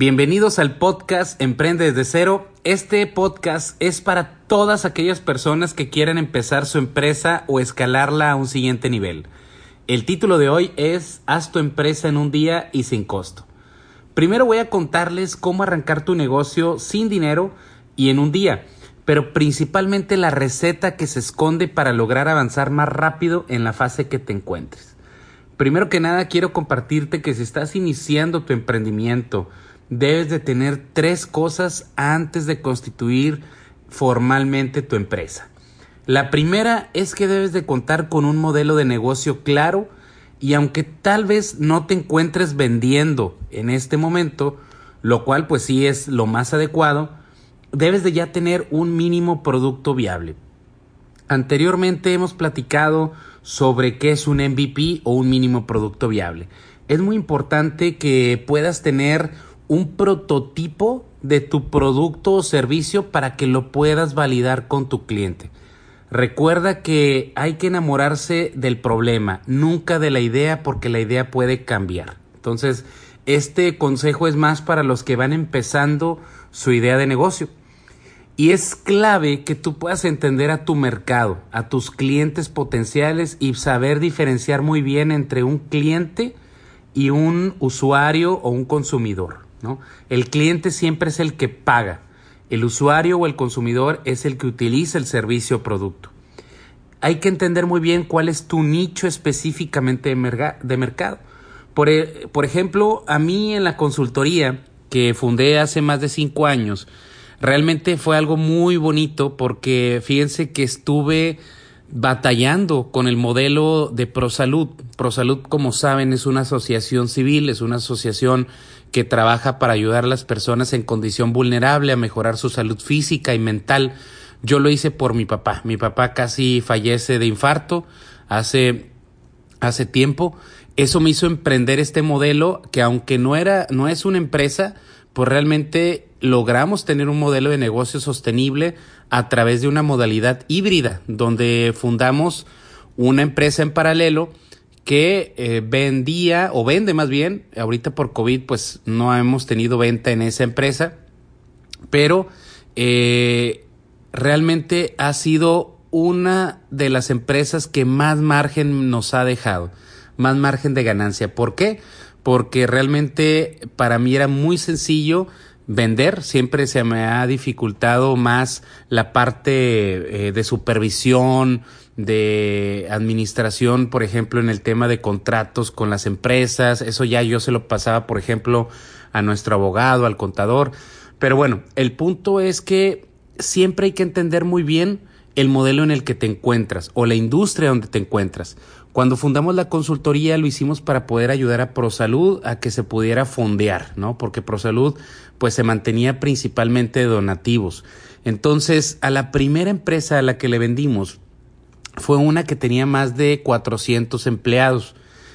Bienvenidos al podcast Emprende desde cero. Este podcast es para todas aquellas personas que quieran empezar su empresa o escalarla a un siguiente nivel. El título de hoy es Haz tu empresa en un día y sin costo. Primero voy a contarles cómo arrancar tu negocio sin dinero y en un día, pero principalmente la receta que se esconde para lograr avanzar más rápido en la fase que te encuentres. Primero que nada quiero compartirte que si estás iniciando tu emprendimiento, debes de tener tres cosas antes de constituir formalmente tu empresa. La primera es que debes de contar con un modelo de negocio claro y aunque tal vez no te encuentres vendiendo en este momento, lo cual pues sí es lo más adecuado, debes de ya tener un mínimo producto viable. Anteriormente hemos platicado sobre qué es un MVP o un mínimo producto viable. Es muy importante que puedas tener un prototipo de tu producto o servicio para que lo puedas validar con tu cliente. Recuerda que hay que enamorarse del problema, nunca de la idea porque la idea puede cambiar. Entonces, este consejo es más para los que van empezando su idea de negocio. Y es clave que tú puedas entender a tu mercado, a tus clientes potenciales y saber diferenciar muy bien entre un cliente y un usuario o un consumidor. El cliente siempre es el que paga. El usuario o el consumidor es el que utiliza el servicio o producto. Hay que entender muy bien cuál es tu nicho específicamente de, mercado. Por, e, por ejemplo, a mí en la consultoría que fundé hace más de cinco años, realmente fue algo muy bonito porque fíjense que estuve batallando con el modelo de ProSalud. ProSalud, como saben, es una asociación civil, es una asociación que trabaja para ayudar a las personas en condición vulnerable a mejorar su salud física y mental. Yo lo hice por mi papá. Mi papá casi fallece de infarto hace, hace tiempo. Eso me hizo emprender este modelo que aunque no era, no es una empresa, pues realmente logramos tener un modelo de negocio sostenible a través de una modalidad híbrida, donde fundamos una empresa en paralelo que eh, vendía o vende más bien, ahorita por COVID pues no hemos tenido venta en esa empresa, pero eh, realmente ha sido una de las empresas que más margen nos ha dejado, más margen de ganancia. ¿Por qué? Porque realmente para mí era muy sencillo vender, siempre se me ha dificultado más la parte eh, de supervisión, de administración, por ejemplo, en el tema de contratos con las empresas. Eso ya yo se lo pasaba, por ejemplo, a nuestro abogado, al contador. Pero bueno, el punto es que siempre hay que entender muy bien el modelo en el que te encuentras o la industria donde te encuentras. Cuando fundamos la consultoría lo hicimos para poder ayudar a ProSalud a que se pudiera fondear, ¿no? Porque ProSalud pues se mantenía principalmente de donativos. Entonces, a la primera empresa a la que le vendimos fue una que tenía más de 400 empleados.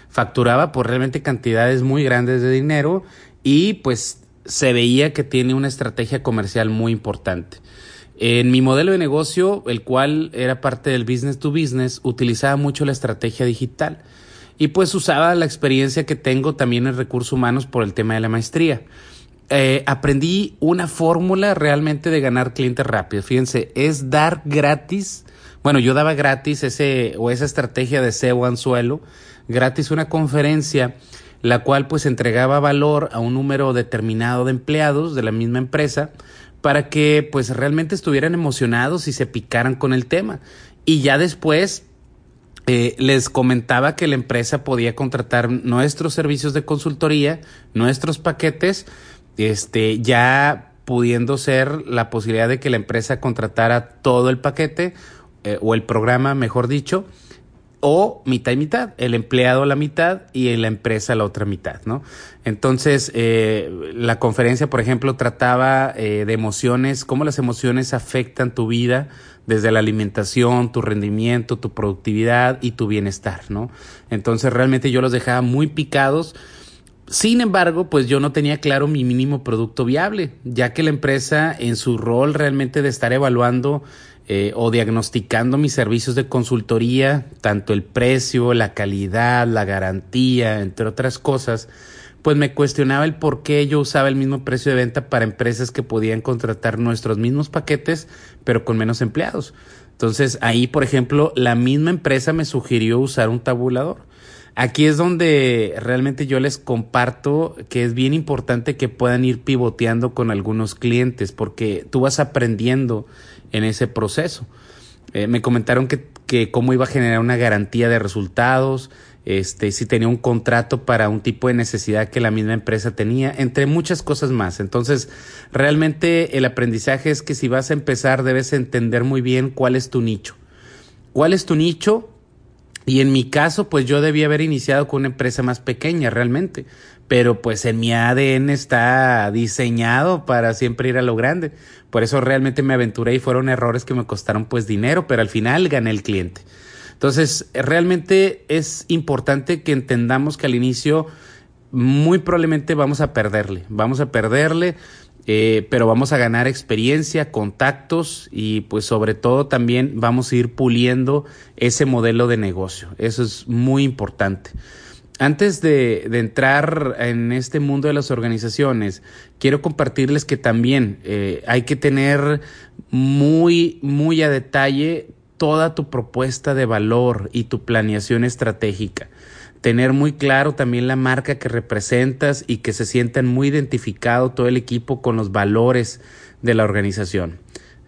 Facturaba por realmente cantidades muy grandes de dinero y pues se veía que tiene una estrategia comercial muy importante. En mi modelo de negocio, el cual era parte del business to business, utilizaba mucho la estrategia digital y pues usaba la experiencia que tengo también en recursos humanos por el tema de la maestría. Eh, aprendí una fórmula realmente de ganar clientes rápidos. Fíjense, es dar gratis bueno, yo daba gratis ese o esa estrategia de SEO anzuelo, gratis una conferencia la cual pues entregaba valor a un número determinado de empleados de la misma empresa para que pues realmente estuvieran emocionados y se picaran con el tema. Y ya después eh, les comentaba que la empresa podía contratar nuestros servicios de consultoría, nuestros paquetes, este, ya pudiendo ser la posibilidad de que la empresa contratara todo el paquete eh, o el programa, mejor dicho, o mitad y mitad, el empleado la mitad y la empresa la otra mitad, ¿no? Entonces, eh, la conferencia, por ejemplo, trataba eh, de emociones, cómo las emociones afectan tu vida desde la alimentación, tu rendimiento, tu productividad y tu bienestar, ¿no? Entonces, realmente yo los dejaba muy picados. Sin embargo, pues yo no tenía claro mi mínimo producto viable, ya que la empresa en su rol realmente de estar evaluando eh, o diagnosticando mis servicios de consultoría, tanto el precio, la calidad, la garantía, entre otras cosas, pues me cuestionaba el por qué yo usaba el mismo precio de venta para empresas que podían contratar nuestros mismos paquetes, pero con menos empleados. Entonces ahí, por ejemplo, la misma empresa me sugirió usar un tabulador. Aquí es donde realmente yo les comparto que es bien importante que puedan ir pivoteando con algunos clientes porque tú vas aprendiendo en ese proceso. Eh, me comentaron que, que cómo iba a generar una garantía de resultados, este, si tenía un contrato para un tipo de necesidad que la misma empresa tenía, entre muchas cosas más. Entonces, realmente el aprendizaje es que si vas a empezar debes entender muy bien cuál es tu nicho. ¿Cuál es tu nicho? Y en mi caso, pues yo debía haber iniciado con una empresa más pequeña realmente, pero pues en mi ADN está diseñado para siempre ir a lo grande. Por eso realmente me aventuré y fueron errores que me costaron pues dinero, pero al final gané el cliente. Entonces, realmente es importante que entendamos que al inicio muy probablemente vamos a perderle, vamos a perderle, eh, pero vamos a ganar experiencia, contactos y pues sobre todo también vamos a ir puliendo ese modelo de negocio. Eso es muy importante. Antes de, entrar en este mundo de las organizaciones, quiero compartirles que también eh, hay que tener muy, muy a detalle toda tu propuesta de valor y tu planeación estratégica. Tener muy claro también la marca que representas y que se sientan muy identificado todo el equipo con los valores de la organización.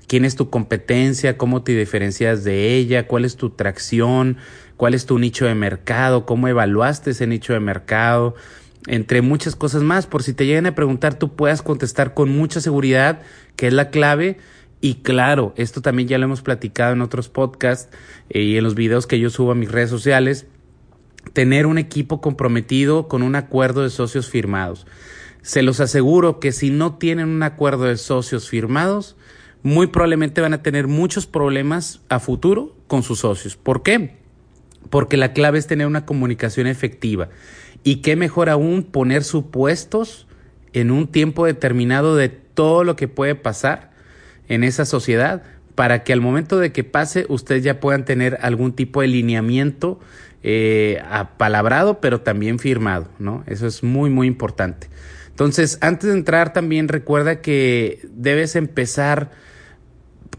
¿Quién es tu competencia? ¿Cómo te diferencias de ella? ¿Cuál es tu tracción? ¿Cuál es tu nicho de mercado? ¿Cómo evaluaste ese nicho de mercado? Entre muchas cosas más. Por si te llegan a preguntar, tú puedas contestar con mucha seguridad, que es la clave y claro, esto también ya lo hemos platicado en otros podcasts eh, y en los videos que yo subo a mis redes sociales, tener un equipo comprometido con un acuerdo de socios firmados. Se los aseguro que si no tienen un acuerdo de socios firmados, muy probablemente van a tener muchos problemas a futuro con sus socios. ¿Por qué? Porque la clave es tener una comunicación efectiva. Y qué mejor aún poner supuestos en un tiempo determinado de todo lo que puede pasar en esa sociedad para que al momento de que pase ustedes ya puedan tener algún tipo de lineamiento eh, apalabrado pero también firmado, ¿no? Eso es muy muy importante. Entonces, antes de entrar también recuerda que debes empezar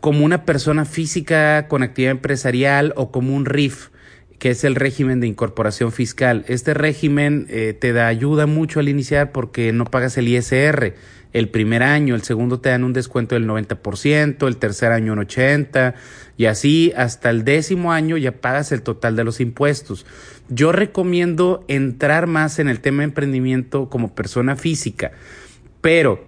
como una persona física con actividad empresarial o como un RIF, que es el régimen de incorporación fiscal. Este régimen eh, te da ayuda mucho al iniciar porque no pagas el ISR el primer año, el segundo te dan un descuento del 90%, el tercer año un 80% y así hasta el décimo año ya pagas el total de los impuestos. Yo recomiendo entrar más en el tema de emprendimiento como persona física, pero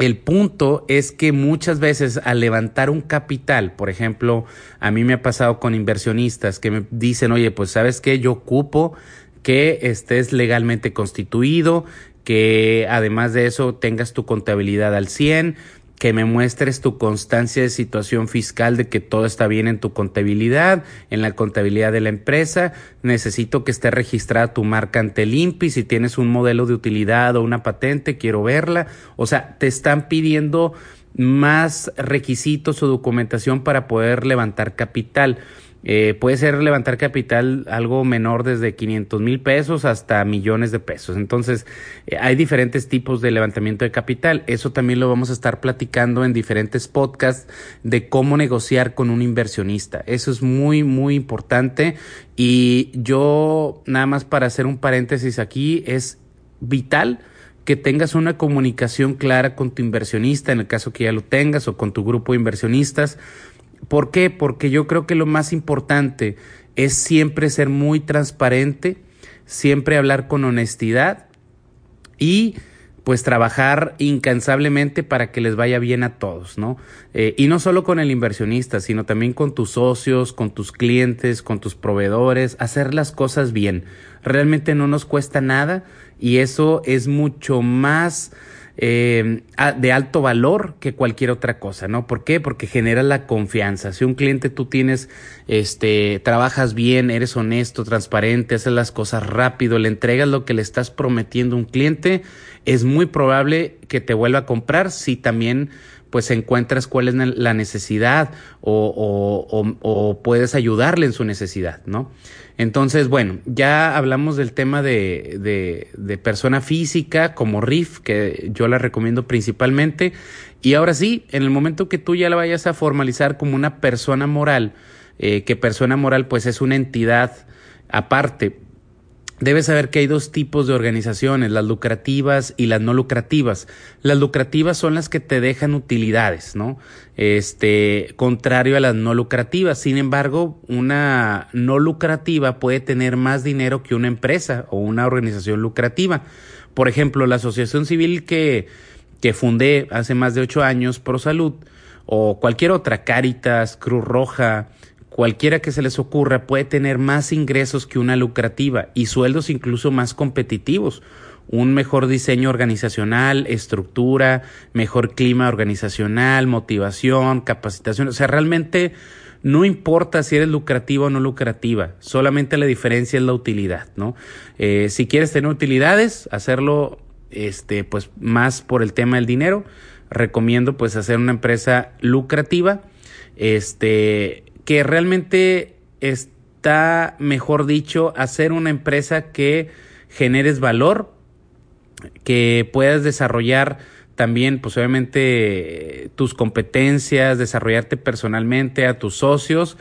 el punto es que muchas veces al levantar un capital, por ejemplo, a mí me ha pasado con inversionistas que me dicen, oye, pues sabes que yo ocupo que estés legalmente constituido, que además de eso tengas tu contabilidad al 100, que me muestres tu constancia de situación fiscal de que todo está bien en tu contabilidad, en la contabilidad de la empresa. Necesito que esté registrada tu marca ante el INPI. Si tienes un modelo de utilidad o una patente, quiero verla. O sea, te están pidiendo más requisitos o documentación para poder levantar capital. Eh, puede ser levantar capital algo menor desde 500 mil pesos hasta millones de pesos. Entonces, eh, hay diferentes tipos de levantamiento de capital. Eso también lo vamos a estar platicando en diferentes podcasts de cómo negociar con un inversionista. Eso es muy, muy importante. Y yo, nada más para hacer un paréntesis aquí, es vital que tengas una comunicación clara con tu inversionista, en el caso que ya lo tengas, o con tu grupo de inversionistas, ¿Por qué? Porque yo creo que lo más importante es siempre ser muy transparente, siempre hablar con honestidad y pues trabajar incansablemente para que les vaya bien a todos, ¿no? Eh, y no solo con el inversionista, sino también con tus socios, con tus clientes, con tus proveedores, hacer las cosas bien. Realmente no nos cuesta nada y eso es mucho más eh, de alto valor que cualquier otra cosa, ¿no? ¿Por qué? Porque genera la confianza. Si un cliente tú tienes, este, trabajas bien, eres honesto, transparente, haces las cosas rápido, le entregas lo que le estás prometiendo a un cliente, es muy probable que te vuelva a comprar si también pues encuentras cuál es la necesidad o, puedes ayudarle en su necesidad, ¿no? Entonces, bueno, ya hablamos del tema de persona física como RIF, que yo la recomiendo principalmente. Y ahora sí, en el momento que tú ya la vayas a formalizar como una persona moral, eh, que persona moral pues es una entidad aparte, Debes saber que hay dos tipos de organizaciones, las lucrativas y las no lucrativas. Las lucrativas son las que te dejan utilidades, ¿no? Este, contrario a las no lucrativas. Sin embargo, una no lucrativa puede tener más dinero que una empresa o una organización lucrativa. Por ejemplo, la asociación civil que, que fundé hace más de ocho años, Pro Salud, o cualquier otra, Caritas, Cruz Roja, cualquiera que se les ocurra puede tener más ingresos que una lucrativa y sueldos incluso más competitivos. Un mejor diseño organizacional, estructura, mejor clima organizacional, motivación, capacitación. O sea, realmente no importa si eres lucrativa o no lucrativa, solamente la diferencia es la utilidad, ¿no? Eh, si quieres tener utilidades, hacerlo este, pues más por el tema del dinero, recomiendo pues hacer una empresa lucrativa, este, que realmente está, mejor dicho, hacer una empresa que generes valor, que puedas desarrollar también, pues obviamente, tus competencias, desarrollarte personalmente a tus socios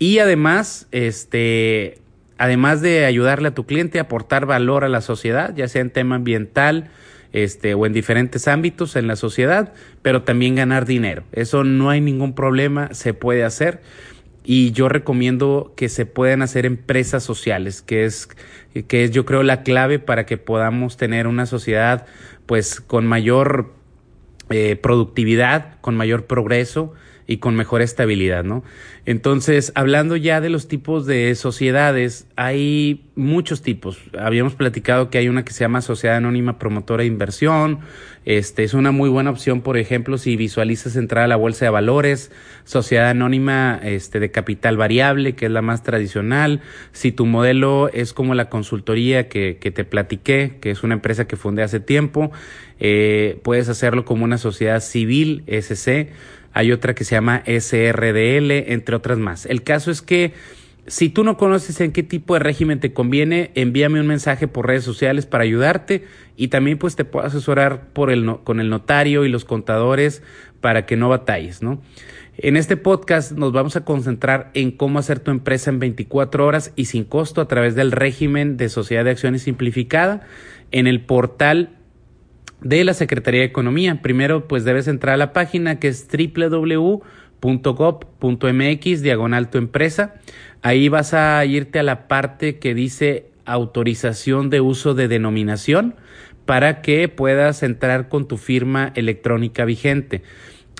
y además, este, además de ayudarle a tu cliente, aportar valor a la sociedad, ya sea en tema ambiental, este, o en diferentes ámbitos en la sociedad, pero también ganar dinero. Eso no hay ningún problema, se puede hacer y yo recomiendo que se puedan hacer empresas sociales, que es, que es yo creo la clave para que podamos tener una sociedad pues con mayor eh, productividad, con mayor progreso y con mejor estabilidad, ¿no? Entonces, hablando ya de los tipos de sociedades, hay muchos tipos. Habíamos platicado que hay una que se llama Sociedad Anónima Promotora de Inversión. Este es una muy buena opción, por ejemplo, si visualizas entrar a la bolsa de valores, Sociedad Anónima este, de Capital Variable, que es la más tradicional. Si tu modelo es como la consultoría que, que te platiqué, que es una empresa que fundé hace tiempo, eh, puedes hacerlo como una sociedad civil, SC hay otra que se llama SRDL, entre otras más. El caso es que si tú no conoces en qué tipo de régimen te conviene, envíame un mensaje por redes sociales para ayudarte y también pues te puedo asesorar con el notario y los contadores para que no batalles, ¿no? En este podcast nos vamos a concentrar en cómo hacer tu empresa en 24 horas y sin costo a través del régimen de sociedad de acciones simplificada en el portal de la Secretaría de Economía. Primero, pues debes entrar a la página que es www.gov.mx, diagonal tu empresa. Ahí vas a irte a la parte que dice autorización de uso de denominación para que puedas entrar con tu firma electrónica vigente.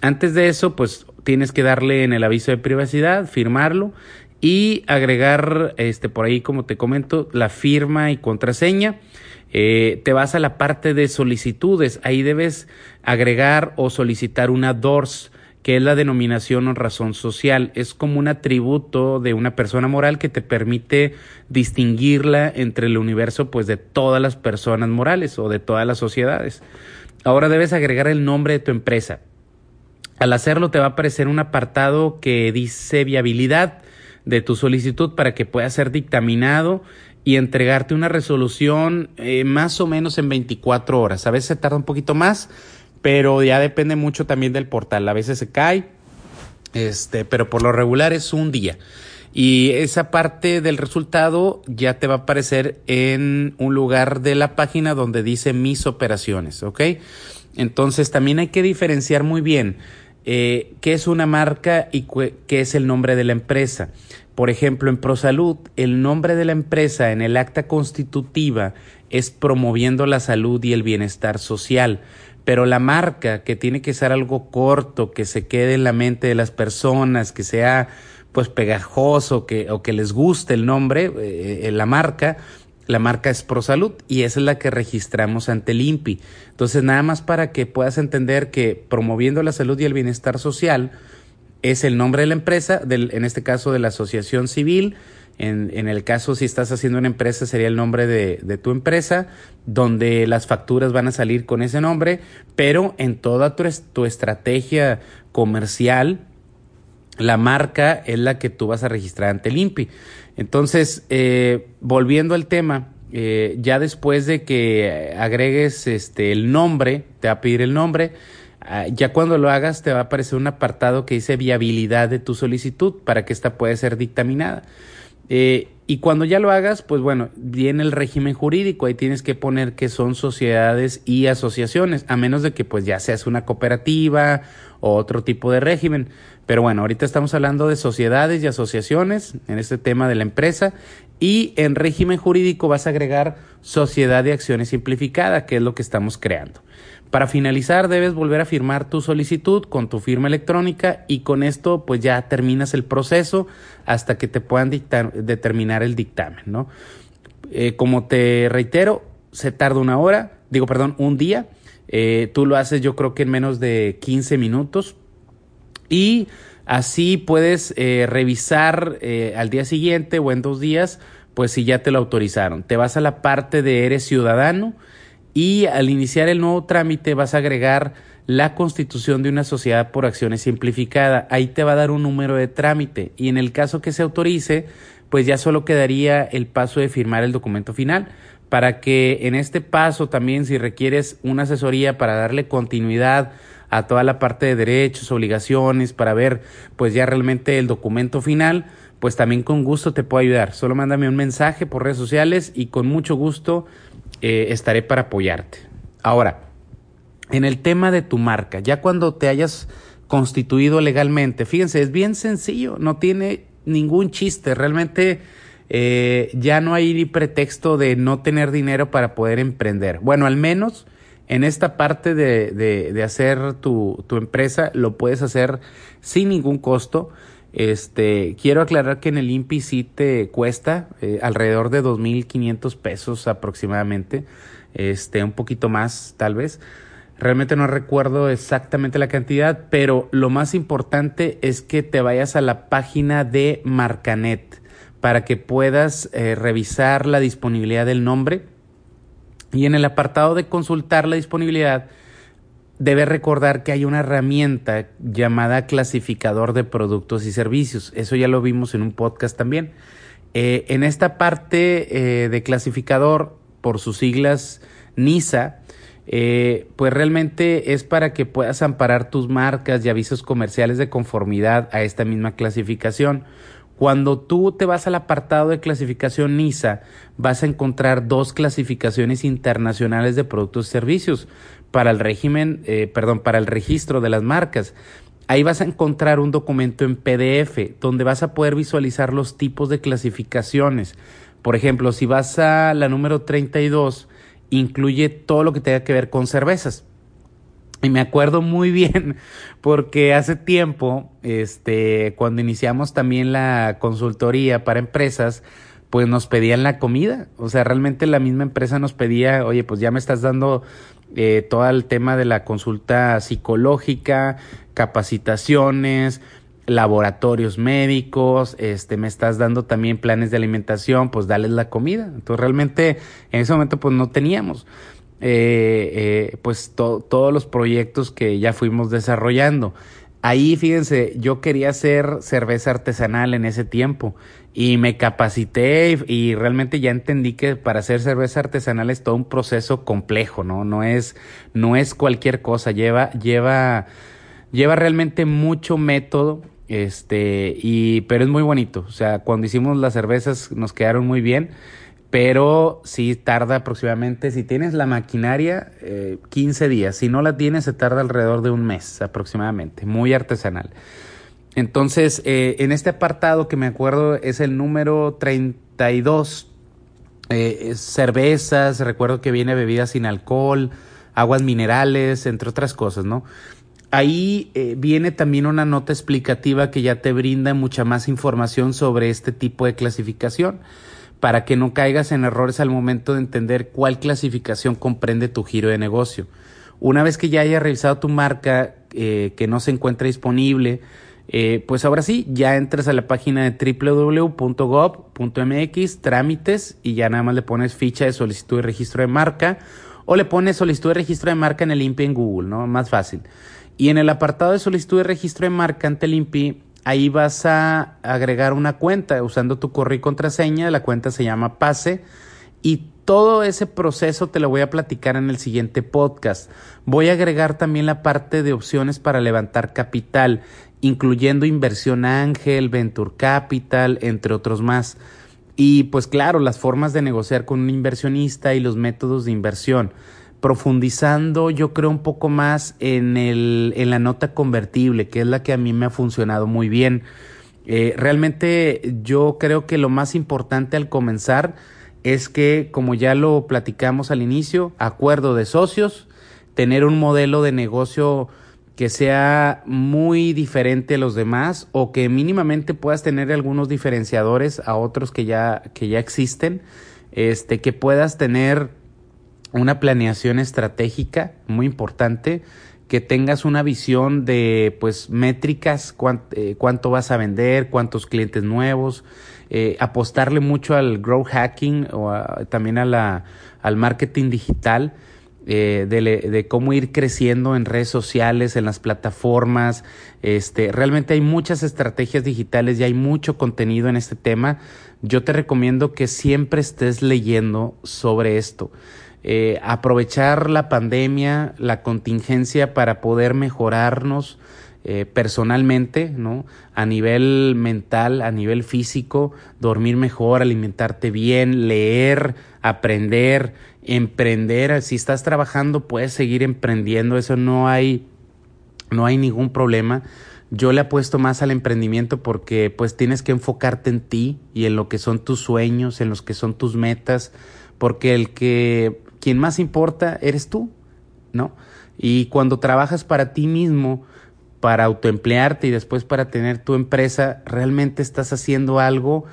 Antes de eso, pues tienes que darle en el aviso de privacidad, firmarlo y agregar, este, por ahí, como te comento, la firma y contraseña. Eh, te vas a la parte de solicitudes, ahí debes agregar o solicitar una DORS, que es la denominación o razón social. Es como un atributo de una persona moral que te permite distinguirla entre el universo pues de todas las personas morales o de todas las sociedades. Ahora debes agregar el nombre de tu empresa. Al hacerlo te va a aparecer un apartado que dice viabilidad de tu solicitud para que pueda ser dictaminado y entregarte una resolución eh, más o menos en 24 horas. A veces se tarda un poquito más, pero ya depende mucho también del portal. A veces se cae, este, pero por lo regular es un día. Y esa parte del resultado ya te va a aparecer en un lugar de la página donde dice mis operaciones, ¿ok? Entonces también hay que diferenciar muy bien eh, qué es una marca y qué es el nombre de la empresa. Por ejemplo, en ProSalud, el nombre de la empresa en el acta constitutiva es promoviendo la salud y el bienestar social, pero la marca, que tiene que ser algo corto, que se quede en la mente de las personas, que sea pues pegajoso que, o que les guste el nombre, eh, la marca, la marca es ProSalud y esa es la que registramos ante el INPI. Entonces, nada más para que puedas entender que promoviendo la salud y el bienestar social, es el nombre de la empresa, del, en este caso de la asociación civil, En, en, el caso, si estás haciendo una empresa, sería el nombre de, de, tu empresa, donde las facturas van a salir con ese nombre, pero en toda tu, tu estrategia comercial, la marca es la que tú vas a registrar ante el INPI. Entonces, eh, volviendo al tema, eh, ya después de que agregues este, el nombre, te va a pedir el nombre, ya cuando lo hagas te va a aparecer un apartado que dice viabilidad de tu solicitud para que ésta pueda ser dictaminada. Eh, y cuando ya lo hagas, pues bueno, viene el régimen jurídico, ahí tienes que poner que son sociedades y asociaciones, a menos de que pues ya seas una cooperativa o otro tipo de régimen. Pero bueno, ahorita estamos hablando de sociedades y asociaciones en este tema de la empresa y en régimen jurídico vas a agregar sociedad de acciones simplificada, que es lo que estamos creando. Para finalizar, debes volver a firmar tu solicitud con tu firma electrónica y con esto pues ya terminas el proceso hasta que te puedan determinar el dictamen, ¿no? Eh, como te reitero, se tarda una hora, digo, perdón, un día. Eh, tú lo haces yo creo que en menos de 15 minutos y así puedes eh, revisar al día siguiente o en dos días, pues si ya te lo autorizaron. Te vas a la parte de eres ciudadano y al iniciar el nuevo trámite vas a agregar la constitución de una sociedad por acciones simplificada. Ahí te va a dar un número de trámite y en el caso que se autorice, pues ya solo quedaría el paso de firmar el documento final para que en este paso también si requieres una asesoría para darle continuidad a toda la parte de derechos, obligaciones, para ver pues ya realmente el documento final, pues también con gusto te puedo ayudar. Solo mándame un mensaje por redes sociales y con mucho gusto eh, estaré para apoyarte. Ahora, en el tema de tu marca, ya cuando te hayas constituido legalmente, fíjense, es bien sencillo, no tiene ningún chiste, realmente eh, ya no hay ni pretexto de no tener dinero para poder emprender. Bueno, al menos en esta parte de, de, hacer tu, tu, empresa lo puedes hacer sin ningún costo. Este, quiero aclarar que en el INPI sí te cuesta eh, alrededor de 2.500 pesos aproximadamente, este, un poquito más tal vez. Realmente no recuerdo exactamente la cantidad, pero lo más importante es que te vayas a la página de Marcanet para que puedas eh, revisar la disponibilidad del nombre y en el apartado de consultar la disponibilidad, debe recordar que hay una herramienta llamada clasificador de productos y servicios. Eso ya lo vimos en un podcast también. Eh, en esta parte eh, de clasificador, por sus siglas NISA, eh, pues realmente es para que puedas amparar tus marcas y avisos comerciales de conformidad a esta misma clasificación. Cuando tú te vas al apartado de clasificación NISA, vas a encontrar dos clasificaciones internacionales de productos y servicios para el régimen, eh, perdón, para el registro de las marcas. Ahí vas a encontrar un documento en PDF donde vas a poder visualizar los tipos de clasificaciones. Por ejemplo, si vas a la número 32, incluye todo lo que tenga que ver con cervezas. Y me acuerdo muy bien porque hace tiempo, este, cuando iniciamos también la consultoría para empresas, pues nos pedían la comida. O sea, realmente la misma empresa nos pedía, oye, pues ya me estás dando eh, todo el tema de la consulta psicológica, capacitaciones, laboratorios médicos, este, me estás dando también planes de alimentación, pues dales la comida. Entonces realmente en ese momento pues no teníamos. Eh, eh, pues todos los proyectos que ya fuimos desarrollando. Ahí, fíjense, yo quería hacer cerveza artesanal en ese tiempo y me capacité y, realmente ya entendí que para hacer cerveza artesanal es todo un proceso complejo, ¿no? No es, no es cualquier cosa, lleva, lleva, lleva realmente mucho método, este, y, pero es muy bonito. O sea, cuando hicimos las cervezas nos quedaron muy bien pero sí tarda aproximadamente, si tienes la maquinaria, eh, 15 días. Si no la tienes, se tarda alrededor de un mes aproximadamente, muy artesanal. Entonces, eh, en este apartado que me acuerdo es el número 32, eh, cervezas, recuerdo que viene bebidas sin alcohol, aguas minerales, entre otras cosas, ¿no? Ahí eh, viene también una nota explicativa que ya te brinda mucha más información sobre este tipo de clasificación para que no caigas en errores al momento de entender cuál clasificación comprende tu giro de negocio. Una vez que ya hayas revisado tu marca eh, que no se encuentra disponible, Eh, pues ahora sí, ya entras a la página de www.gov.mx, trámites, y ya nada más le pones ficha de solicitud de registro de marca o le pones solicitud de registro de marca en el INPI en Google, ¿no? Más fácil. Y en el apartado de solicitud de registro de marca ante el INPI, ahí vas a agregar una cuenta usando tu correo y contraseña. La cuenta se llama Pase y todo ese proceso te lo voy a platicar en el siguiente podcast. Voy a agregar también la parte de opciones para levantar capital, incluyendo inversión ángel, venture capital, entre otros más. Y pues claro, las formas de negociar con un inversionista y los métodos de inversión. Profundizando yo creo un poco más en, el, en la nota convertible, que es la que a mí me ha funcionado muy bien. Eh, realmente yo creo que lo más importante al comenzar es que, como ya lo platicamos al inicio, acuerdo de socios, tener un modelo de negocio que sea muy diferente a los demás o que mínimamente puedas tener algunos diferenciadores a otros que ya, que ya existen, este, que puedas tener una planeación estratégica muy importante, que tengas una visión de pues métricas, eh, cuánto vas a vender, cuántos clientes nuevos, eh, apostarle mucho al grow hacking o también a la, al marketing digital. Eh, de, de, cómo ir creciendo en redes sociales, en las plataformas. Este, realmente hay muchas estrategias digitales y hay mucho contenido en este tema. Yo te recomiendo que siempre estés leyendo sobre esto. Eh, aprovechar la pandemia, la contingencia para poder mejorarnos eh, personalmente, ¿no? A nivel mental, a nivel físico, dormir mejor, alimentarte bien, leer, aprender, emprender. Si estás trabajando, puedes seguir emprendiendo, eso no hay, no hay ningún problema. Yo le apuesto más al emprendimiento porque pues tienes que enfocarte en ti y en lo que son tus sueños, en los que son tus metas, porque el que quien más importa eres tú, ¿no? Y cuando trabajas para ti mismo, para autoemplearte y después para tener tu empresa, realmente estás haciendo algo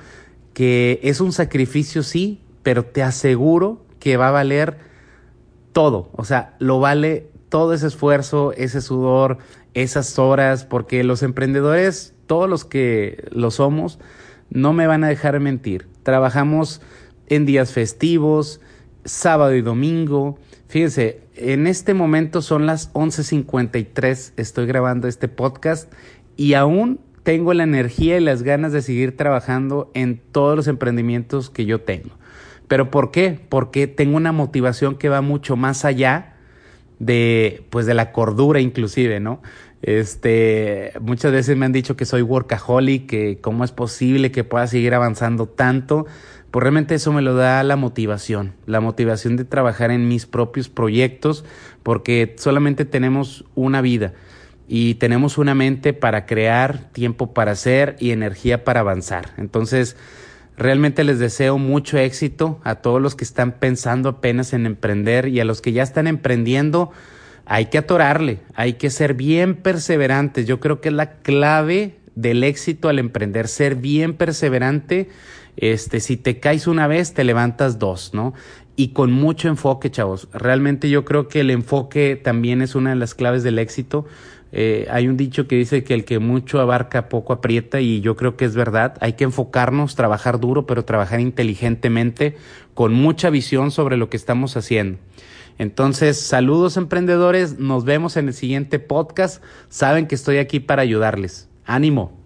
que es un sacrificio, sí, pero te aseguro que va a valer todo. O sea, lo vale todo ese esfuerzo, ese sudor, esas horas, porque los emprendedores, todos los que lo somos, no me van a dejar mentir. Trabajamos en días festivos, sábado y domingo. Fíjense, en este momento son las 11:53, estoy grabando este podcast y aún tengo la energía y las ganas de seguir trabajando en todos los emprendimientos que yo tengo. ¿Pero por qué? Porque tengo una motivación que va mucho más allá de pues de la cordura inclusive, ¿no? Este, muchas veces me han dicho que soy workaholic, que cómo es posible que pueda seguir avanzando tanto pues realmente eso me lo da la motivación, la motivación de trabajar en mis propios proyectos, porque solamente tenemos una vida y tenemos una mente para crear, tiempo para hacer y energía para avanzar. Entonces, realmente les deseo mucho éxito a todos los que están pensando apenas en emprender y a los que ya están emprendiendo. Hay que atorarle, hay que ser bien perseverantes. Yo creo que es la clave del éxito al emprender, ser bien perseverante este, si te caes una vez, te levantas dos, ¿no? Y con mucho enfoque, chavos. Realmente yo creo que el enfoque también es una de las claves del éxito. Eh, hay un dicho que dice que el que mucho abarca poco aprieta y yo creo que es verdad. Hay que enfocarnos, trabajar duro, pero trabajar inteligentemente, con mucha visión sobre lo que estamos haciendo. Entonces, saludos emprendedores, nos vemos en el siguiente podcast. Saben que estoy aquí para ayudarles. Ánimo.